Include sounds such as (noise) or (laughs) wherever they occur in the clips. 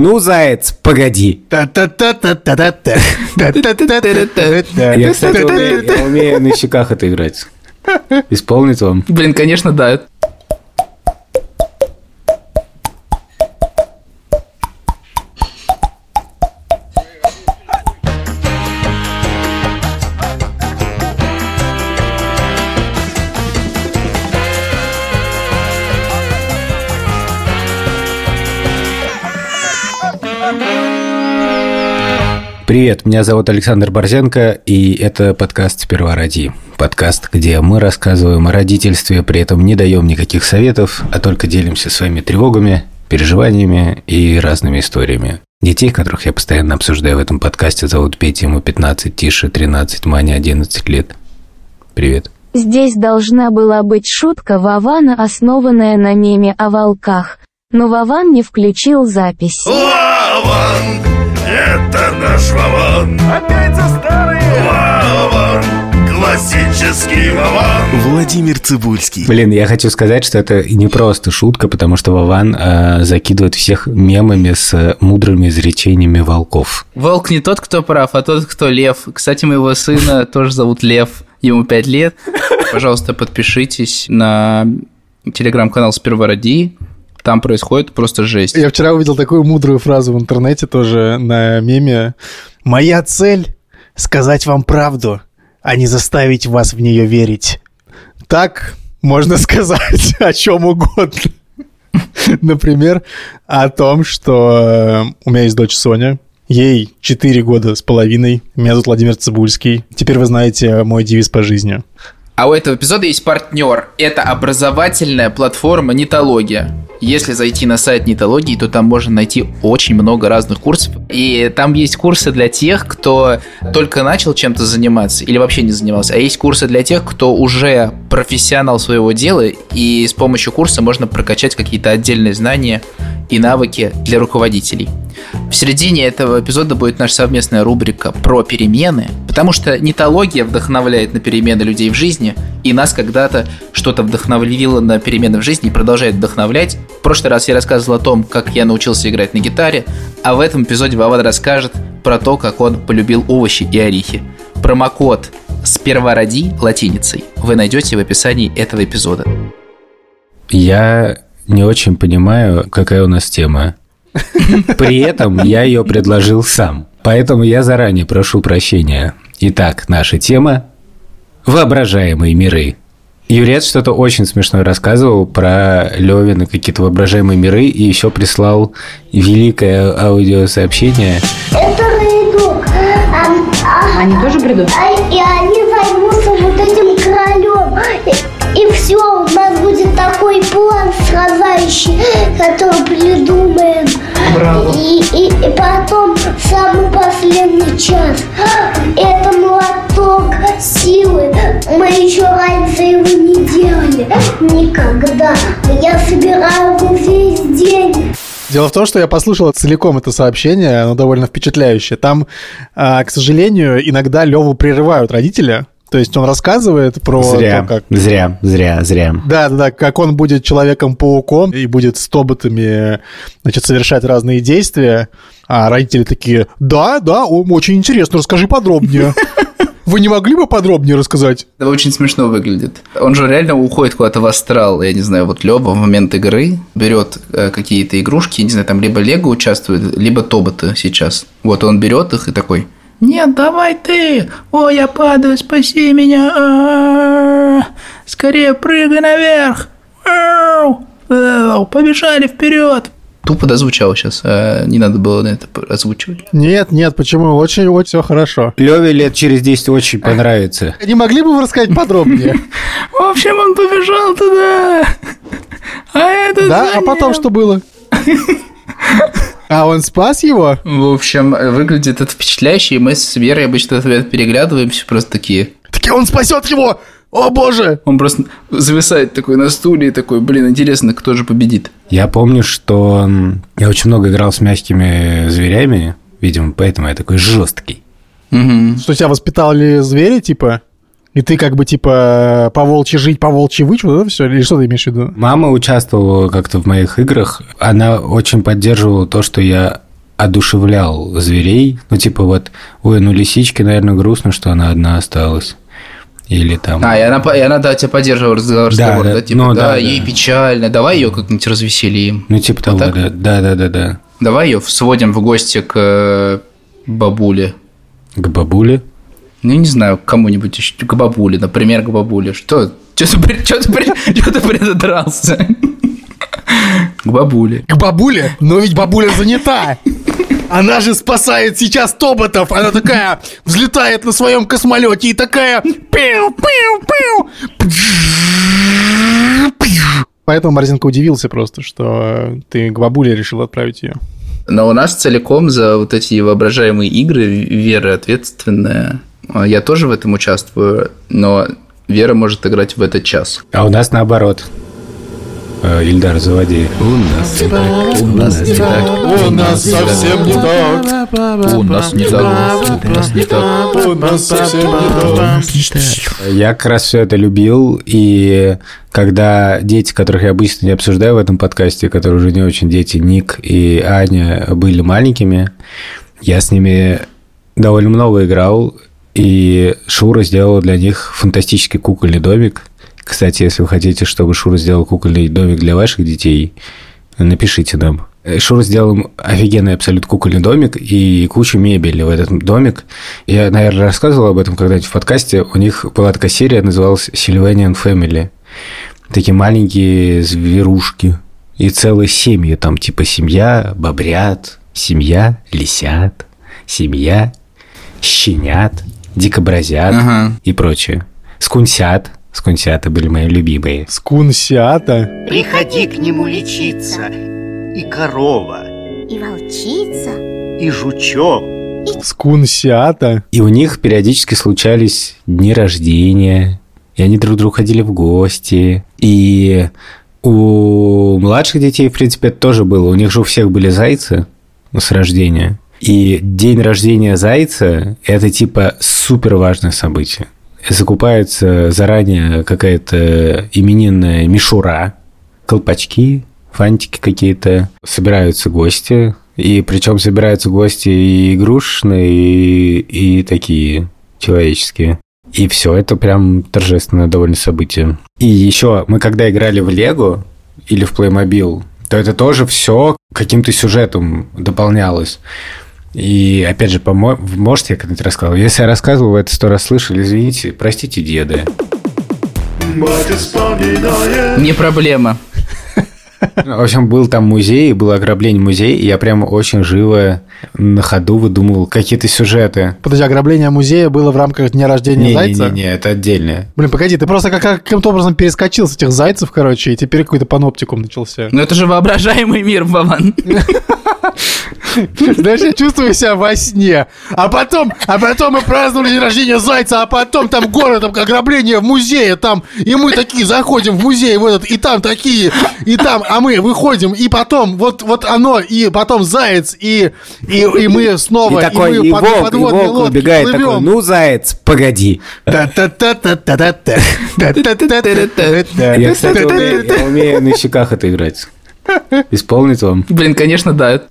Ну, заяц, погоди. Я, кстати, умею, я умею на щеках это играть. Исполнить вам? Блин, конечно, да. Привет, меня зовут Александр Борзенко, и это подкаст «Сперва роди». Подкаст, где мы рассказываем о родительстве, при этом не даем никаких советов, а только делимся своими тревогами, переживаниями и разными историями. Детей, которых я постоянно обсуждаю в этом подкасте, зовут Петя, ему 15, Тише 13, Маня 11 лет. Привет. Здесь должна была быть шутка Вована, основанная на меме о волках, но Вован не включил запись. Вован, это наш Вован. Опять за старые. Вован, классический Вован. Владимир Цибульский. Блин, я хочу сказать, что это не просто шутка, потому что Вован э, закидывает всех мемами с мудрыми изречениями волков. Волк не тот, кто прав, а тот, кто лев. Кстати, моего сына (laughs) тоже зовут Лев. Ему 5 лет. Пожалуйста, подпишитесь на телеграм-канал «Сперва роди». Там происходит просто жесть. Я вчера увидел такую мудрую фразу в интернете тоже на меме. «Моя цель — сказать вам правду, а не заставить вас в нее верить». Так можно сказать (laughs) о чем угодно. Например, о том, что э, у меня есть дочь Соня, ей 4 года с половиной, меня зовут Владимир Цибульский. Теперь вы знаете мой девиз по жизни. А у этого эпизода есть партнер. Это образовательная платформа Нитология. Если зайти на сайт Нитологии, то там можно найти очень много разных курсов. И там есть курсы для тех, кто только начал чем-то заниматься или вообще не занимался. А есть курсы для тех, кто уже профессионал своего дела, и с помощью курса можно прокачать какие-то отдельные знания и навыки для руководителей. В середине этого эпизода будет наша совместная рубрика про перемены, потому что нитология вдохновляет на перемены людей в жизни, и нас когда-то что-то вдохновило на перемены в жизни и продолжает вдохновлять. В прошлый раз я рассказывал о том, как я научился играть на гитаре, а в этом эпизоде Вован расскажет про то, как он полюбил овощи и орехи. Промокод «Сперва роди» латиницей вы найдете в описании этого эпизода. Я не очень понимаю, какая у нас тема. При этом я ее предложил сам. Поэтому я заранее прошу прощения. Итак, наша тема – воображаемые миры. Юрец что-то очень смешное рассказывал про Левина, какие-то воображаемые миры, и еще прислал великое аудиосообщение. Это придут. А, а, Они тоже придут? а- и они план сражающий, который придумаем. И, и, и потом самый последний час. Это молоток силы. Мы еще раньше его не делали. Никогда. Я собираю его весь день. Дело в том, что я послушал целиком это сообщение, оно довольно впечатляющее. Там, а, к сожалению, иногда Леву прерывают родители. То есть он рассказывает про Зря, то, как... зря, зря, зря. Да, да, да, как он будет человеком-пауком и будет с тоботами, значит, совершать разные действия. А родители такие, да, да, очень интересно, расскажи подробнее. Вы не могли бы подробнее рассказать? Это очень смешно выглядит. Он же реально уходит куда-то в астрал. Я не знаю, вот Лева в момент игры берет э, какие-то игрушки, не знаю, там либо Лего участвует, либо Тоботы сейчас. Вот он берет их и такой. Нет, давай ты! О, я падаю, спаси меня! А-а-а! Скорее прыгай наверх! Побежали вперед! Тупо дозвучал сейчас, а не надо было на это озвучивать. Нет, нет, почему? Очень-очень все хорошо. Леве лет через 10 очень понравится. (laughs) Не могли бы вы рассказать подробнее? (laughs) В общем, он побежал туда! А это Да, а потом что было? (laughs) А он спас его? В общем, выглядит это впечатляюще, и мы с Верой обычно это переглядываемся, просто такие. Таки он спасет его! О боже! Он просто зависает такой на стуле и такой, блин, интересно, кто же победит. Я помню, что я очень много играл с мягкими зверями, видимо, поэтому я такой жесткий. Мгм. Что тебя воспитали звери, типа? И ты как бы, типа, по волчьи жить, по волчьи выть, вот это все? Или что ты имеешь в виду? Мама участвовала как-то в моих играх. Она очень поддерживала то, что я одушевлял зверей. Ну, типа вот, ой, ну лисичке, наверное, грустно, что она одна осталась. Или там... А, и она, и она да, тебя поддерживала разговор, Да, разговор, да, да, типа, ну, да, да, ей да. печально, давай ее как-нибудь развеселим. Ну, типа того, да, да, да, да, да. Давай ее сводим в гости к э, бабуле. К бабуле. Ну, не знаю, к кому-нибудь еще, к бабуле, например, к бабуле. Что? Что ты, чё ты, чё ты придрался? К бабуле. К бабуле? Но ведь бабуля занята. Она же спасает сейчас тоботов. Она такая взлетает на своем космолете и такая... Пиу, пиу, пиу. Поэтому Морзенко удивился просто, что ты к бабуле решил отправить ее. Но у нас целиком за вот эти воображаемые игры Вера ответственная. А Я тоже в этом участвую, но Вера может играть в этот час. А у нас наоборот. Э, Ильдар, заводи. У нас не так, у нас не так. У нас совсем не так. У нас не так, у нас не так. У нас совсем не так. Я как раз все это любил, и когда дети, которых я обычно не обсуждаю в этом подкасте, которые уже не очень дети, Ник и Аня, были маленькими, я с ними довольно много играл, и Шура сделала для них фантастический кукольный домик. Кстати, если вы хотите, чтобы Шура сделал кукольный домик для ваших детей, напишите нам. Шура сделал офигенный абсолют кукольный домик и кучу мебели в этот домик. Я, наверное, рассказывал об этом когда-нибудь в подкасте. У них была такая серия, называлась Sylvanian Family. Такие маленькие зверушки. И целые семьи. Там типа семья бобрят, семья лисят, семья щенят, дикобразят Ага. и прочее. Скунсят. Скунсята были мои любимые. Скунсиата. Приходи к нему лечиться. И корова, И волчица. и жучок. Скунсиата. И у них периодически случались дни рождения, и они друг к другу ходили в гости. И у младших детей, в принципе, это тоже было. У них же у всех были зайцы с рождения. И день рождения зайца – это типа супер важное событие. Закупается заранее какая-то именинная мишура, колпачки, фантики какие-то, собираются гости, и причем собираются гости и игрушечные, и, и такие человеческие. И все это прям торжественное довольно событие. И еще мы когда играли в Лего или в Playmobil, то это тоже все каким-то сюжетом дополнялось. И опять же, помо- можете, я когда-нибудь рассказывал? Если я рассказывал, вы это сто раз слышали, извините, простите, деды. Не проблема. Ну, В общем, был там музей, было ограбление музея, и я прям очень живо на ходу выдумывал какие-то сюжеты. Подожди, ограбление музея было в рамках дня рождения зайца? Не-не-не, это отдельное. Блин, погоди, ты просто как- как- каким-то образом перескочил с этих зайцев, короче, и теперь какой-то паноптикум начался. Но это же воображаемый мир, Вован. (laughs) Знаешь, я чувствую себя во сне. А потом, а потом мы праздновали день рождения зайца, а потом там город, там ограбление в музее, там, и мы такие заходим в музей в этот, и там такие, и там, а мы выходим, и потом вот, вот оно, и потом заяц, и, и, и мы снова, и такой, мы и под волк, и подводной волк лодке убегает плывем. такой, ну, заяц, погоди. Я, кстати, умею, я умею на щеках это играть. Исполнить вам? Блин, конечно, да.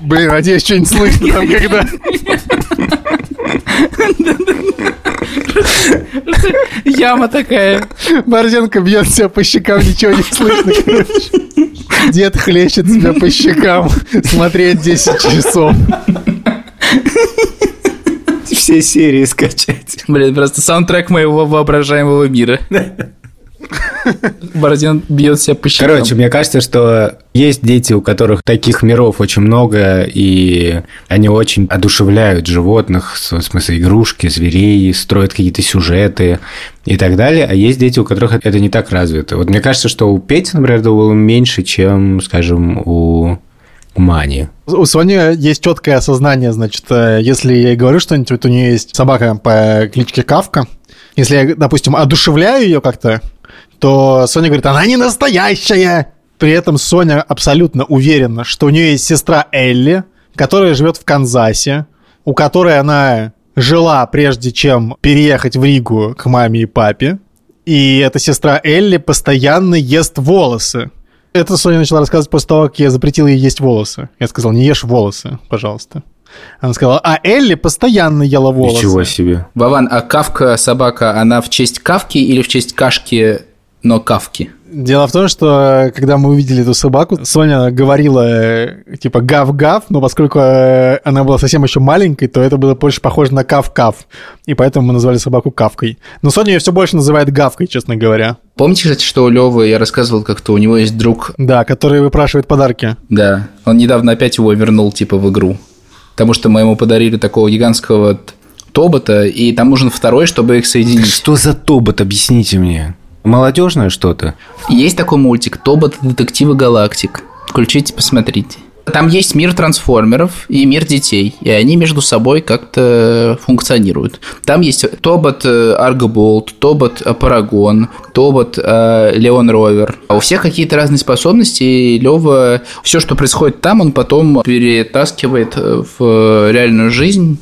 Блин, надеюсь, что-нибудь слышно там, когда... Яма такая. Борзенко бьет себя по щекам, ничего не слышно, короче. Дед хлещет себя по щекам. Смотреть 10 часов. Все серии скачать. (laughs) Блин, просто саундтрек моего воображаемого мира. Бородин бьет себя по щекам. Короче, мне кажется, что есть дети, у которых таких миров очень много, и они очень одушевляют животных, в смысле игрушки, зверей, строят какие-то сюжеты и так далее. А есть дети, у которых это не так развито. Вот мне кажется, что у Пети, например, это было меньше, чем, скажем, у Мани. У Сони есть четкое осознание, значит, э, если я ей говорю что-нибудь, вот у нее есть собака по кличке Кавка. Если я, допустим, одушевляю ее как-то, то Соня говорит, она не настоящая. При этом Соня абсолютно уверена, что у нее есть сестра Элли, которая живет в Канзасе, у которой она жила, прежде чем переехать в Ригу к маме и папе. и эта сестра Элли постоянно ест волосы. Это Соня начала рассказывать после того, как я запретил ей есть волосы. Я сказал, не ешь волосы, пожалуйста. Она сказала, а Элли постоянно ела волосы. Ничего себе. Вован, а Кавка собака, она в честь Кавки или в честь Кашки, но Кавки? Дело в том, что когда мы увидели эту собаку, Соня говорила э, типа гав-гав, но поскольку э, она была совсем еще маленькой, то это было больше похоже на кав-кав. И поэтому мы назвали собаку Кавкой. Но Соня ее все больше называет Гавкой, честно говоря. Помните, кстати, что у Левы, я рассказывал как-то, у него есть друг, Да, который выпрашивает подарки. да, он недавно опять его вернул, типа, в игру. Потому что мы ему подарили такого гигантского тобота, и там нужен второй, чтобы их соединить. Что за тобот, объясните мне. Молодежное что-то? Есть такой мультик «Тобот. Детективы Галактик». Включите, посмотрите. Там есть мир трансформеров и мир детей, и они между собой как-то функционируют. Там есть Тобот э, Аргоболт, Тобот э, Парагон, Тобот э, Леон Ровер. А у всех какие-то разные способности, и Лева все, что происходит там, он потом перетаскивает в реальную жизнь.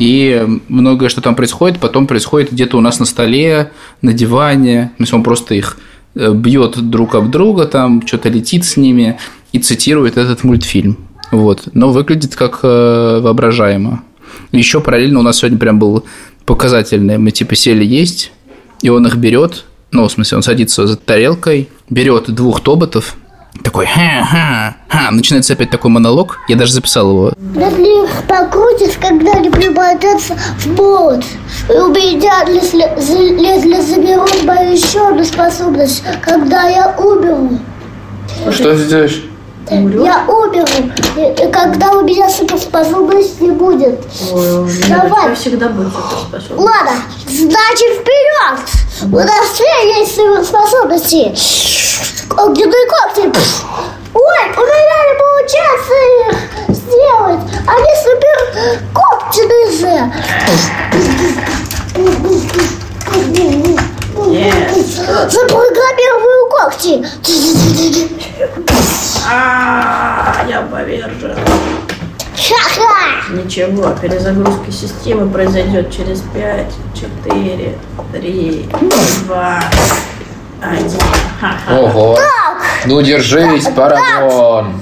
И многое, что там происходит, потом происходит где-то у нас на столе, на диване. То есть он просто их э, бьет друг об друга, там что-то летит с ними и цитирует этот мультфильм. Вот. Но выглядит как э, воображаемо. Еще параллельно у нас сегодня прям был показательный. Мы типа сели есть, и он их берет, ну, в смысле, он садится за тарелкой, берет двух тоботов, такой ха-ха-ха, начинается опять такой монолог, я даже записал его. Если их покрутишь, когда они превратятся в болт. И у меня, если, если заберут мою еще одну способность, когда я уберу. Что ты делаешь? Я уберу. И, и когда у меня суперспособность не будет. Давай. всегда будет суперспособность. Ладно, значит вперед! У нас все есть суперспособности. Огненные когти. Ой, у меня не получается их сделать. Они супер когтяные Запрограммирую когти. А, я повержен. Ха-ха! Ничего, перезагрузка системы произойдет через 5, 4, 3, 2, 1. Ха-ха. Ого. Ну держись, Парагон.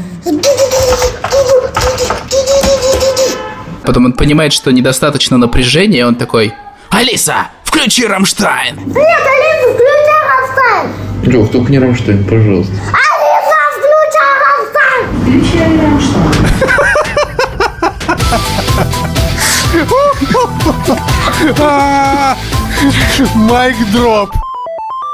Потом он понимает, что недостаточно напряжения, и он такой, Алиса, включи Рамштайн. Нет, Алиса, включай Рамштайн! Лёв, только не Рамштайн, пожалуйста. Алиса, включай Рамштайн! (laughs) Майк дроп.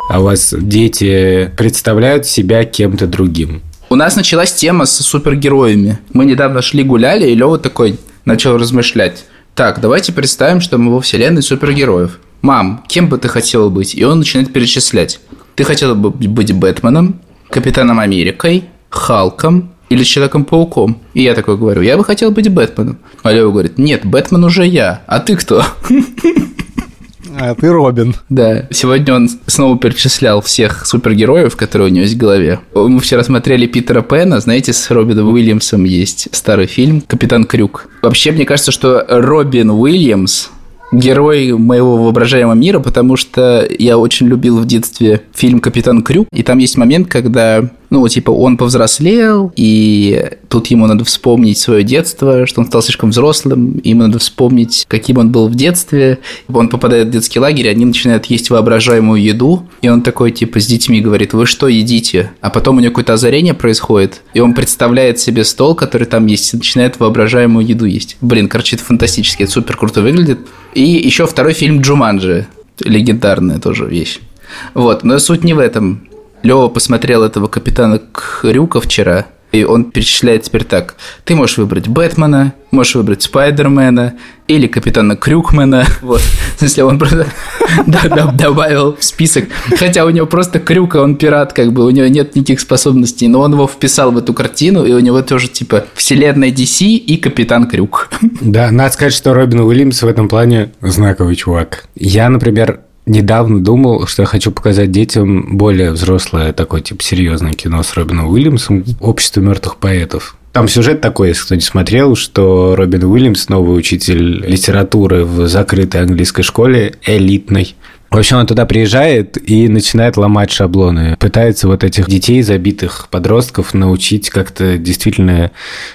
А у вас дети представляют себя кем-то другим? У нас началась тема с супергероями. Мы недавно шли гуляли, и Лёва такой начал размышлять. Так, давайте представим, что мы во вселенной супергероев. Мам, кем бы ты хотела быть? И он начинает перечислять. Ты хотела бы быть Бэтменом, Капитаном Америкой, Халком или Человеком-пауком? И я такой говорю, я бы хотел быть Бэтменом. А Лёва говорит, нет, Бэтмен уже я, а ты кто? (laughs) А ты Робин. Да, сегодня он снова перечислял всех супергероев, которые у него есть в голове. Мы вчера смотрели Питера Пэна, знаете, с Робином Уильямсом есть старый фильм «Капитан Крюк». Вообще, мне кажется, что Робин Уильямс герой моего воображаемого мира, потому что я очень любил в детстве фильм «Капитан Крюк», и там есть момент, когда, ну, типа, он повзрослел, и тут ему надо вспомнить свое детство, что он стал слишком взрослым, ему надо вспомнить, каким он был в детстве. Он попадает в детский лагерь, они начинают есть воображаемую еду, и он такой, типа, с детьми говорит, вы что едите? А потом у него какое-то озарение происходит, и он представляет себе стол, который там есть, и начинает воображаемую еду есть. Блин, короче, это фантастически, это супер круто выглядит. И еще второй фильм «Джуманджи», легендарная тоже вещь. Вот, но суть не в этом. Лева посмотрел этого капитана Крюка вчера, и он перечисляет теперь так. Ты можешь выбрать Бэтмена, можешь выбрать Спайдермена или Капитана Крюкмена. (laughs) Вот. В смысле, он просто (laughs) добавил в список. Хотя у него просто Крюка, он пират, как бы, у него нет никаких способностей, но он его вписал в эту картину, и у него тоже, типа, вселенная DC и Капитан Крюк. Да, надо сказать, что Робин Уильямс в этом плане знаковый чувак. Я, например, недавно думал, что я хочу показать детям более взрослое такое, типа, серьезное кино с Робином Уильямсом «Общество мертвых поэтов». Там сюжет такой, если кто не смотрел, что Робин Уильямс, новый учитель литературы в закрытой английской школе, элитной, В общем, он туда приезжает и начинает ломать шаблоны. Пытается вот этих детей, забитых подростков, научить как-то действительно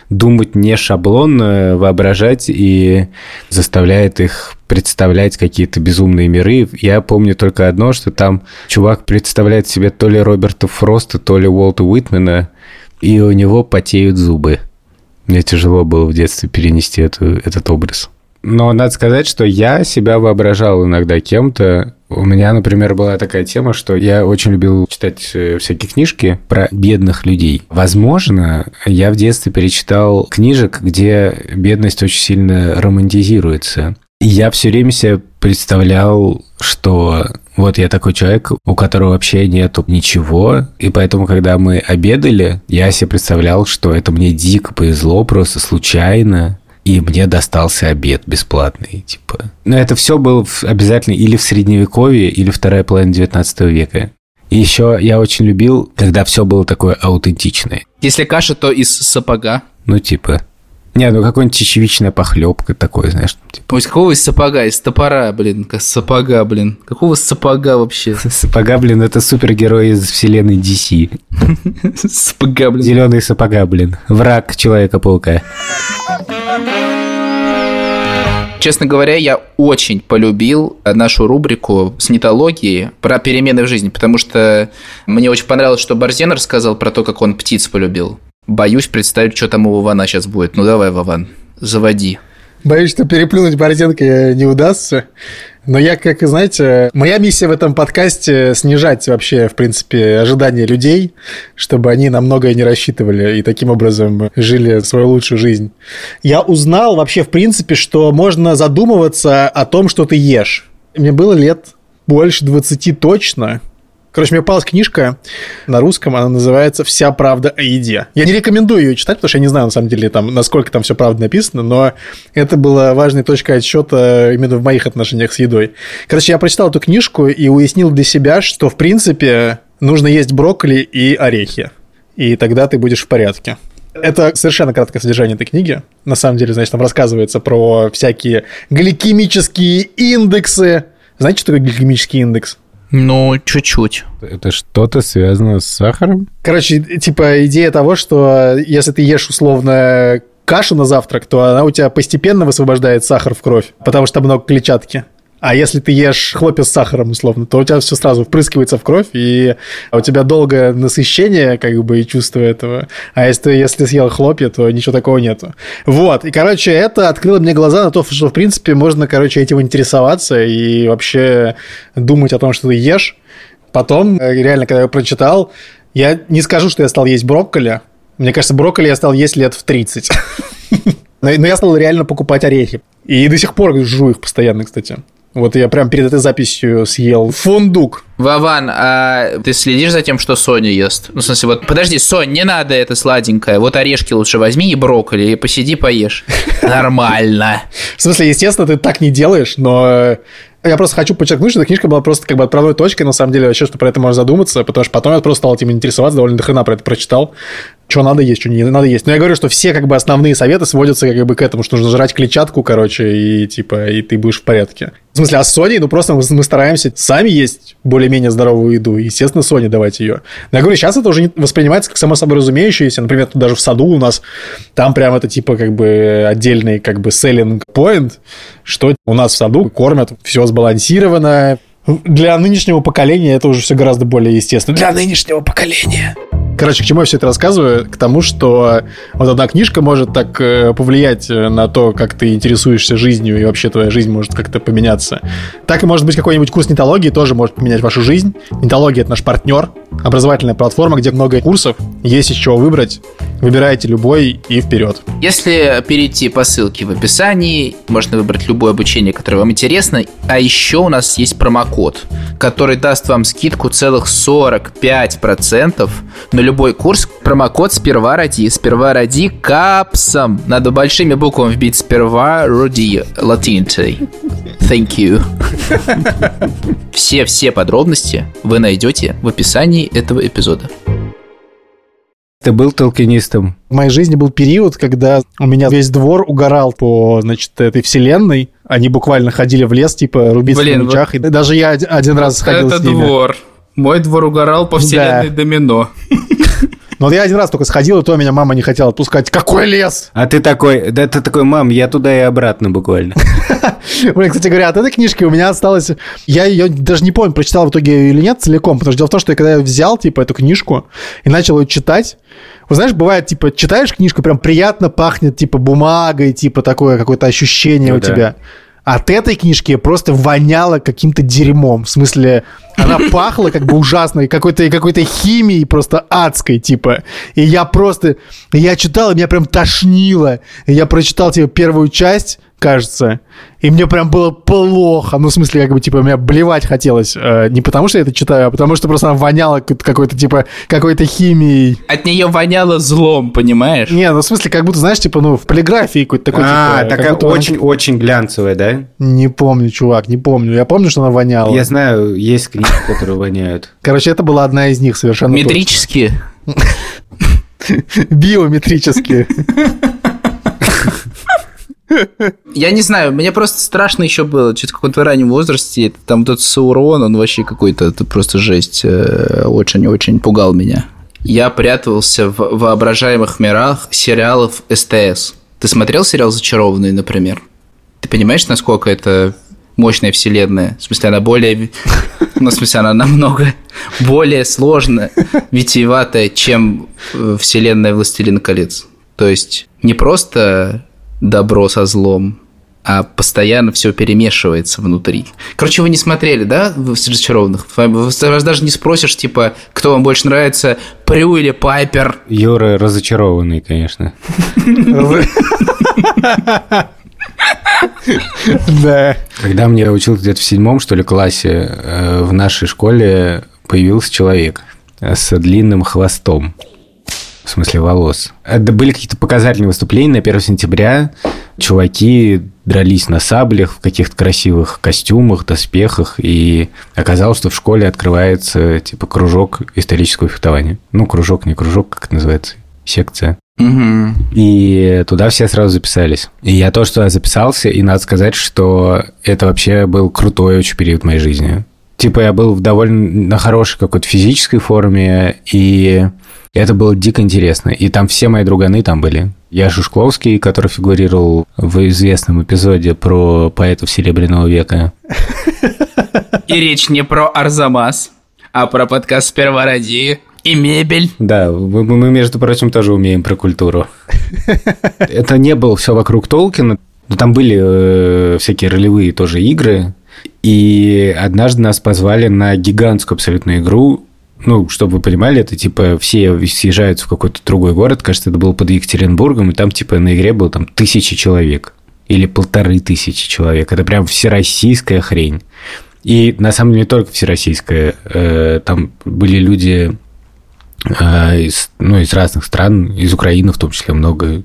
думать не шаблонно, воображать и заставляет их представлять какие-то безумные миры. Я помню только одно, что там чувак представляет себе то ли Роберта Фроста, то ли Уолта Уитмена, и у него потеют зубы. Мне тяжело было в детстве перенести эту, этот образ. Но надо сказать, что я себя воображал иногда кем-то. У меня, например, была такая тема, что я очень любил читать э, всякие книжки про бедных людей. Возможно, я в детстве перечитал книжек, где бедность очень сильно романтизируется. И я все время себе представлял, что вот я такой человек, у которого вообще нету ничего, и поэтому, когда мы обедали, я себе представлял, что это мне дико повезло, просто случайно, и мне достался обед бесплатный, типа. Но это все было обязательно или в средневековье, или вторая половина 19 века. И еще я очень любил, когда все было такое аутентичное. Если каша, то из сапога. Ну, типа... Не, ну какой-нибудь чечевичная похлебка такой, знаешь, типа. Ой, какого из сапога? Из топора, блин. Сапога, блин. Какого сапога вообще? (laughs) Сапога, блин, это супергерой из вселенной DC. Сапога, блин. Зеленый сапога, блин. Враг Человека-паука. Честно говоря, я очень полюбил нашу рубрику с нетологией про перемены в жизни, потому что мне очень понравилось, что Борзен рассказал про то, как он птиц полюбил. Боюсь представить, что там у Вована сейчас будет. Ну давай, Вован, заводи. Боюсь, что переплюнуть Борзенко не удастся. Но я, как знаете, моя миссия в этом подкасте снижать вообще, в принципе, ожидания людей, чтобы они на многое не рассчитывали и таким образом жили свою лучшую жизнь. Я узнал вообще, в принципе, что можно задумываться о том, что ты ешь. Мне было лет больше 20 точно, Короче, мне попалась книжка на русском, она называется «Вся правда о еде». Я не рекомендую ее читать, потому что я не знаю, на самом деле, там, насколько там все правда написано, но это была важной точкой отсчета именно в моих отношениях с едой. Короче, я прочитал эту книжку и уяснил для себя, что, в принципе, нужно есть брокколи и орехи, и тогда ты будешь в порядке. Это совершенно краткое содержание этой книги. На самом деле, значит, там рассказывается про всякие гликемические индексы. Знаете, что такое гликемический индекс? Ну, чуть-чуть. Это что-то связано с сахаром? Короче, типа идея того, что если ты ешь условно кашу на завтрак, то она у тебя постепенно высвобождает сахар в кровь, потому что много клетчатки. А если ты ешь хлопья с сахаром, условно, то у тебя все сразу впрыскивается в кровь, и у тебя долгое насыщение, как бы, и чувство этого. А если ты, если съел хлопья, то ничего такого нету. Вот, и, короче, это открыло мне глаза на то, что, в принципе, можно, короче, этим интересоваться и вообще думать о том, что ты ешь. Потом, э, реально, когда я прочитал, я не скажу, что я стал есть брокколи. Мне кажется, брокколи я стал есть лет в 30. (laughs) Но но я стал реально покупать орехи. И до сих пор жую их постоянно, кстати. Вот я прям перед этой записью съел фундук. Вован, а ты следишь за тем, что Соня ест? Ну, в смысле, вот, подожди, Сонь, не надо это сладенькое. Вот орешки лучше возьми и брокколи, и посиди, поешь. (laughs) Нормально. В смысле, естественно, ты так не делаешь, но я просто хочу подчеркнуть, что эта книжка была просто как бы отправной точкой, на самом деле, вообще, что про это можно задуматься, потому что потом я просто стал этим интересоваться, довольно дохрена про это прочитал. Что надо есть, что не надо есть. Но я говорю, что все как бы основные советы сводятся как бы к этому, что нужно жрать клетчатку, короче, и типа, и ты будешь в порядке. В смысле, а с ну просто мы, мы стараемся сами есть более-менее здоровую еду, естественно, Соне давать ее. Но я говорю, сейчас это уже не воспринимается как само собой разумеющееся. Например, тут даже в саду у нас, там прям это типа как бы отдельный как бы selling point, что у нас в саду кормят, все сбалансировано. Для нынешнего поколения это уже все гораздо более естественно. Для нынешнего поколения. Короче, к чему я все это рассказываю? К тому, что вот одна книжка может так э, повлиять э, на то, как ты интересуешься жизнью, и вообще твоя жизнь может как-то поменяться. Так и может быть какой-нибудь курс нетологии тоже может поменять вашу жизнь. Нетология – это наш партнер, образовательная платформа, где много курсов, есть из чего выбрать. Выбирайте любой и вперед. Если перейти по ссылке в описании, можно выбрать любое обучение, которое вам интересно. А еще у нас есть промокод, который даст вам скидку целых 45% на любой курс. Промокод «Сперва ради». «Сперва ради» капсом. Надо большими буквами вбить «Сперва ради» латиницей. Thank you. (laughs) Все-все подробности вы найдете в описании этого эпизода. Ты был толкинистом? В моей жизни был период, когда у меня весь двор угорал по, значит, этой вселенной. Они буквально ходили в лес, типа, рубиться Блин, на мечах. И даже я од- один раз сходил Это с ними. двор. Мой двор угорал по Да. вселенной домино. Но вот я один раз только сходил, и то меня мама не хотела отпускать. Какой лес? А ты такой, да ты такой, мам, я туда и обратно буквально. (laughs) Блин, кстати говоря, от этой книжки у меня осталось... Я ее даже не помню, прочитал в итоге или нет целиком, потому что дело в том, что я когда я взял, типа, эту книжку и начал ее читать, вот знаешь, бывает, типа, читаешь книжку, прям приятно пахнет, типа, бумагой, типа, такое какое-то ощущение Ну у да. тебя. От этой книжки просто воняло каким-то дерьмом. В смысле, она (laughs) пахла как бы ужасной, какой-то какой-то химией просто адской, типа. И я просто... Я читал, и меня прям тошнило. И я прочитал, типа, первую часть, кажется, и мне прям было плохо. Ну, в смысле, как бы, типа, меня блевать хотелось. Э, не потому, что я это читаю, а потому, что просто она воняла какой-то- типа, какой-то химией. От нее воняло злом, понимаешь? Не, ну, в смысле, как будто, знаешь, типа, ну, в полиграфии какой-то такой, А, типа, такая она- очень-очень глянцевая, да? Не помню, чувак, не помню. Я помню, что она воняла. Я знаю, есть книги, которые воняют. Короче, это была одна из них совершенно Метрические. (laughs) Биометрические. (laughs) Я не знаю, мне просто страшно еще было, что-то в каком-то раннем возрасте, там тот Саурон, он вообще какой-то, это просто жесть, э, очень-очень пугал меня. Я прятался в воображаемых мирах сериалов СТС. Ты смотрел сериал «Зачарованный», например? Ты понимаешь, насколько это мощная вселенная? В смысле, она более... Ну, в смысле, она намного более сложная, витиеватая, чем э, вселенная «Властелин колец». То есть не просто добро со злом, а постоянно все перемешивается внутри. Короче, вы не смотрели, да, в «Зачарованных»? Вас даже не спросишь, типа, кто вам больше нравится, Прю или Пайпер? Юра разочарованный, конечно. Да. Когда мне учился где-то в седьмом, что ли, классе, э, в нашей школе появился человек с длинным хвостом. В смысле волос. Это были какие-то показательные выступления на 1 сентября. Чуваки дрались на саблях в каких-то красивых костюмах, доспехах. И оказалось, что в школе открывается типа кружок исторического фехтования. Ну, кружок, не кружок, как это называется? Секция. Угу. И туда все сразу записались. И я тоже туда записался, и надо сказать, что это вообще был крутой очень период моей жизни. Типа я был в довольно на хорошей какой-то физической форме, и это было дико интересно. И там все мои друганы там были. Я Шушковский, который фигурировал в известном эпизоде про поэтов Серебряного века. И речь не про Арзамас, а про подкаст «Сперва ради» и мебель. Да, мы, мы, между прочим, тоже умеем про культуру. Это не было все вокруг Толкина. но Там были э, всякие ролевые тоже игры. И однажды нас позвали на гигантскую абсолютно игру. Ну, чтобы вы понимали, это типа все съезжаются в какой-то другой город. Кажется, это было под Екатеринбургом. И там типа на игре было там тысячи человек. Или полторы тысячи человек. Это прям всероссийская хрень. И на самом деле не только всероссийская. Э, Там были люди э, из, ну, из разных стран, из Украины в том числе много.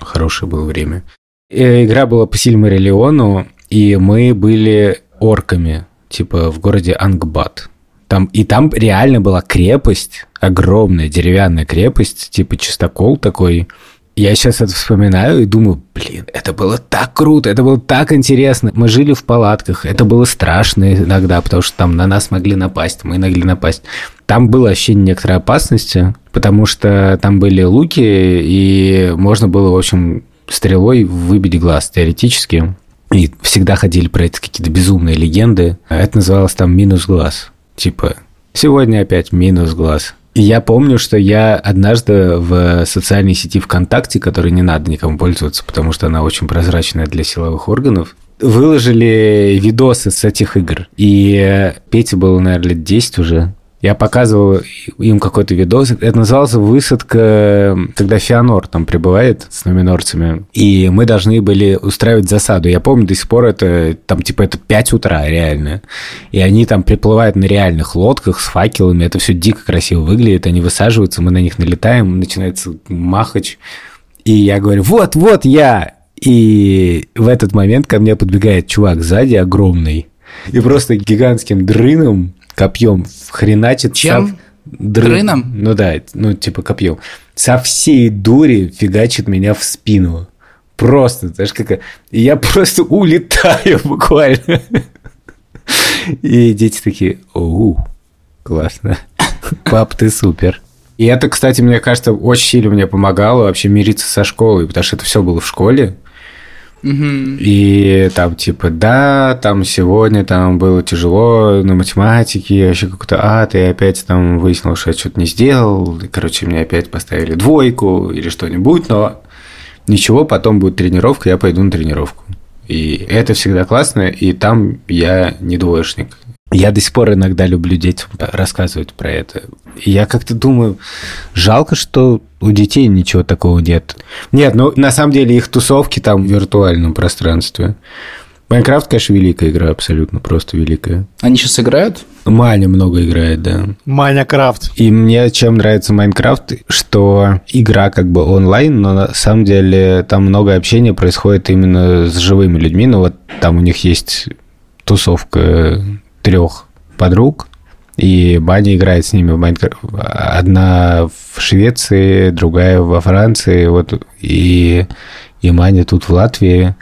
Хорошее было время. Э, Игра была по Сильмариллиону, и мы были орками, типа в городе Ангбат. Там, и там реально была крепость, огромная деревянная крепость, типа чистокол такой. Я сейчас это вспоминаю и думаю, блин, это было так круто, это было так интересно. Мы жили в палатках, это было страшно иногда, потому что там на нас могли напасть, мы могли напасть. Там было ощущение некоторой опасности, потому что там были луки, и можно было, в общем, стрелой выбить глаз теоретически. И всегда ходили про это какие-то безумные легенды. А Это называлось там минус глаз. Типа, сегодня опять минус глаз. Я помню, что я однажды в социальной сети ВКонтакте, которой не надо никому пользоваться, потому что она очень прозрачная для силовых органов, выложили видосы с этих игр. И Пете было, наверное, лет 10 уже. Я показывал им какой-то видос. Это назывался «Высадка», когда Феонор там прибывает с номинорцами. И мы должны были устраивать засаду. Я помню до сих пор это, там, типа, это 5 утра реально. И они там приплывают на реальных лодках с факелами. Это все дико красиво выглядит. Они высаживаются, мы на них налетаем, начинается махач. И я говорю, вот, вот я. И в этот момент ко мне подбегает чувак сзади огромный. И просто гигантским дрыном, копьем хреначит Чем? сав- дры- Дрыном? Ну да, ну типа копьем. Со всей дури фигачит меня в спину. Просто, знаешь, как... И я просто (laughs) улетаю буквально. И дети такие, оу, классно. Пап, ты супер. И это, кстати, мне кажется, очень сильно мне помогало вообще мириться со школой, потому что это все было в школе. И там типа, да, там сегодня там было тяжело на математике, вообще какой-то ад, и опять там выяснилось, что я что-то не сделал, и, короче, мне опять поставили двойку или что-нибудь, но ничего, потом будет тренировка, я пойду на тренировку. И это всегда классно, и там я не двоечник. Я до сих пор иногда люблю детям рассказывать про это. Я как-то думаю, жалко, что у детей ничего такого нет. Нет, ну на самом деле их тусовки там в виртуальном пространстве. Майнкрафт, конечно, великая игра, абсолютно просто великая. Они сейчас играют? Маня много играет, да. Майнкрафт. И мне чем нравится Майнкрафт, что игра как бы онлайн, но на самом деле там много общения происходит именно с живыми людьми. Ну вот там у них есть тусовка трех подруг, и Баня играет с ними в Майнкрафт. Одна в Швеции, другая во Франции, вот, и, и Маня тут в Латвии.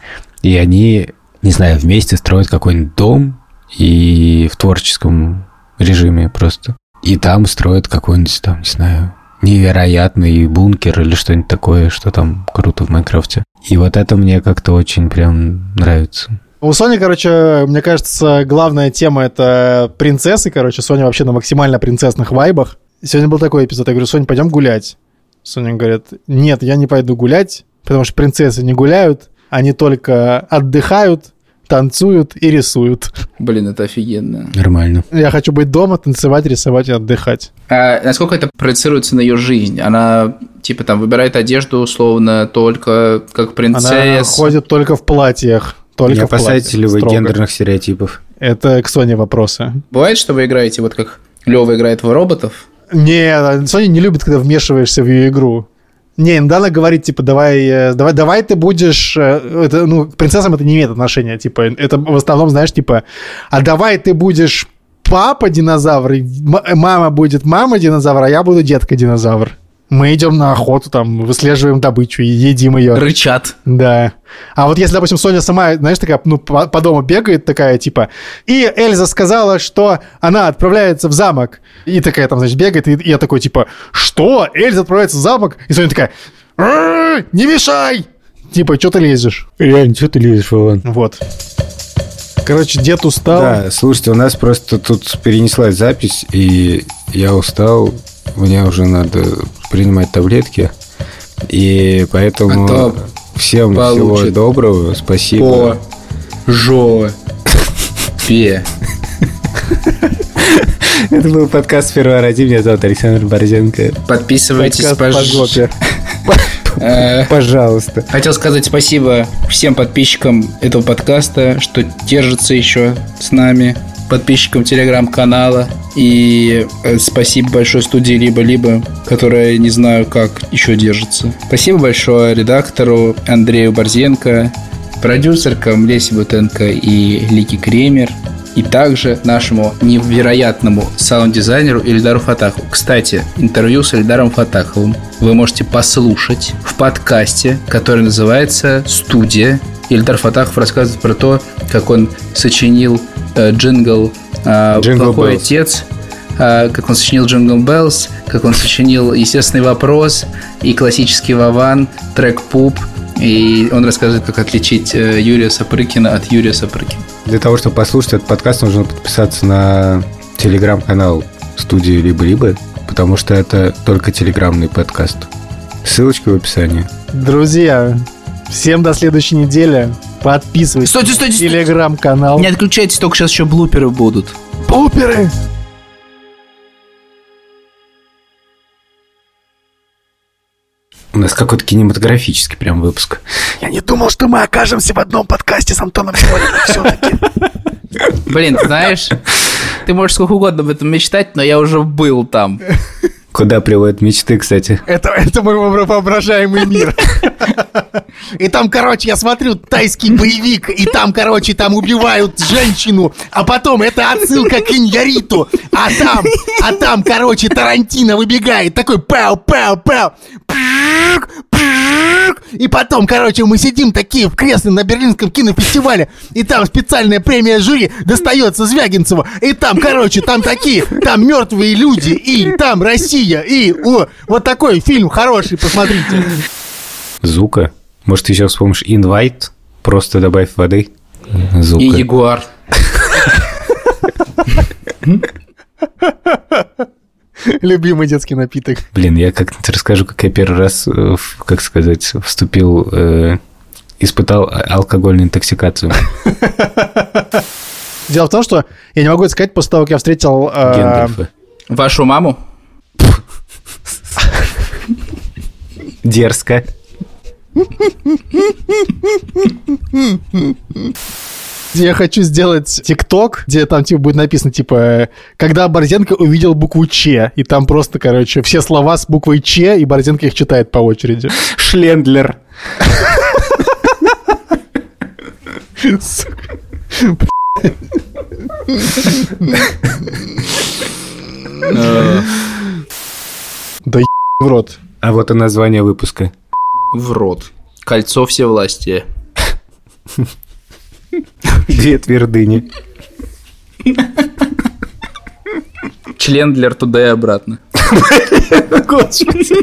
И они, не знаю, вместе строят какой-нибудь дом, и в творческом режиме просто. И там строят какой-нибудь там, не знаю, невероятный бункер или что-нибудь такое, что там круто в Майнкрафте. И вот это мне как-то очень прям нравится. У Сони, короче, мне кажется, главная тема это принцессы, короче. Соня вообще на максимально принцессных вайбах. Сегодня был такой эпизод, я говорю, Соня, пойдем гулять. Соня говорит, нет, я не пойду гулять, потому что принцессы не гуляют, они только отдыхают, танцуют и рисуют. Блин, это офигенно. Нормально. Я хочу быть дома, танцевать, рисовать и отдыхать. А насколько это проецируется на ее жизнь? Она, типа, там, выбирает одежду, условно, только как Она принцесс. ходит только в платьях. Только Не опасаетесь ли вы строго. гендерных стереотипов? Это к Соне вопросы. Бывает, что вы играете, вот как Лева играет в роботов? Не, Соня не любит, когда вмешиваешься в ее игру. Не, иногда она говорит, типа, давай, э, давай, давай ты будешь... э, Это, ну, к принцессам это не имеет отношения. Типа, это в основном, знаешь, типа, а давай ты будешь папа динозавр, мама будет мама динозавра, а я буду детка динозавр. Мы идем на охоту, там, выслеживаем добычу и едим ее. Рычат. Да. А вот если, допустим, Соня сама, знаешь, такая, ну, по, по дому бегает такая, типа, и Эльза сказала, что она отправляется в замок. И такая там, значит, бегает, и, и я такой, типа, что? Эльза отправляется в замок? И Соня такая, «Р-р-р, не мешай! Типа, что ты лезешь? Реально, что ты лезешь, Вован? Вот. Короче, дед устал. Да, слушайте, у нас просто тут перенеслась запись, и я устал, мне уже надо принимать таблетки, и поэтому А то всем всего доброго, спасибо. По жо пе. (laughs) Это был подкаст «Первого ради», меня зовут Александр Борзенко. Подписывайтесь, Подкаст по пож- жопе. Э, (laughs) Пожалуйста. Хотел сказать спасибо всем подписчикам этого подкаста, что держатся еще с нами, подписчикам телеграм-канала. И э, спасибо большое студии «Либо-либо», которая не знаю, как еще держится. Спасибо большое редактору Андрею Борзенко, продюсеркам Лесе Бутенко и Лики Кремер, и также нашему невероятному саунд-дизайнеру Ильдару Фатахову. Кстати, интервью с Ильдаром Фатаховым вы можете послушать в подкасте, который называется «Студия». Ильдар Фатахов рассказывает про то, как он сочинил джингл э, Jingle «Плохой Bells. отец», э, как он сочинил «Jingle Bells», как он сочинил «Естественный вопрос» и классический «Вован», трек «Пуп», и он рассказывает, как отличить э, Юрия Сапрыкина от Юрия Сапрыкина. Для того, чтобы послушать этот подкаст, нужно подписаться на телеграм-канал студии «Либо-либо», потому что это только телеграммный подкаст. Ссылочка в описании. Друзья, всем до следующей недели. Подписывайтесь Стойте, стойте, на стойте. телеграм-канал. Не отключайтесь, только сейчас еще блуперы будут. Буперы! У нас какой-то кинематографический прям выпуск. Я не думал, что мы окажемся в одном подкасте с Антоном Симоновым все-таки. Блин, знаешь, ты можешь сколько угодно об этом мечтать, но я уже был там. Куда приводят мечты, кстати? Это, это мой воображаемый мир. И там, короче, я смотрю тайский боевик, и там, короче, там убивают женщину, а потом это отсылка к Иньяриту, а там, а там, короче, Тарантино выбегает, такой пау, пау, пау. И потом, короче, мы сидим такие в кресле на Берлинском кинофестивале, и там специальная премия жюри достается Звягинцеву, и там, короче, там такие, там мертвые люди, и там Россия, и о, вот такой фильм хороший, посмотрите. Зука. Может, еще вспомнишь инвайт? Просто добавь воды. Зука. И Ягуар. (laughs) (laughs) Любимый детский напиток. Блин, я как-нибудь расскажу, как я первый раз, э, как сказать, вступил, э, испытал а- алкогольную интоксикацию. (laughs) Дело в том, что я не могу это сказать после того, как я встретил... э, Гендальфа. Вашу маму? Дерзко. (laughs) (laughs) я хочу сделать ТикТок, где там типа будет написано, типа, когда Борзенко увидел букву Ч, и там просто, короче, все слова с буквой Ч, и Борзенко их читает по очереди. (laughs) Шлендлер. Да в рот. А вот и название выпуска. В рот. Кольцо всевластия. (laughs) Две твердыни. Член для туда и обратно. Господи.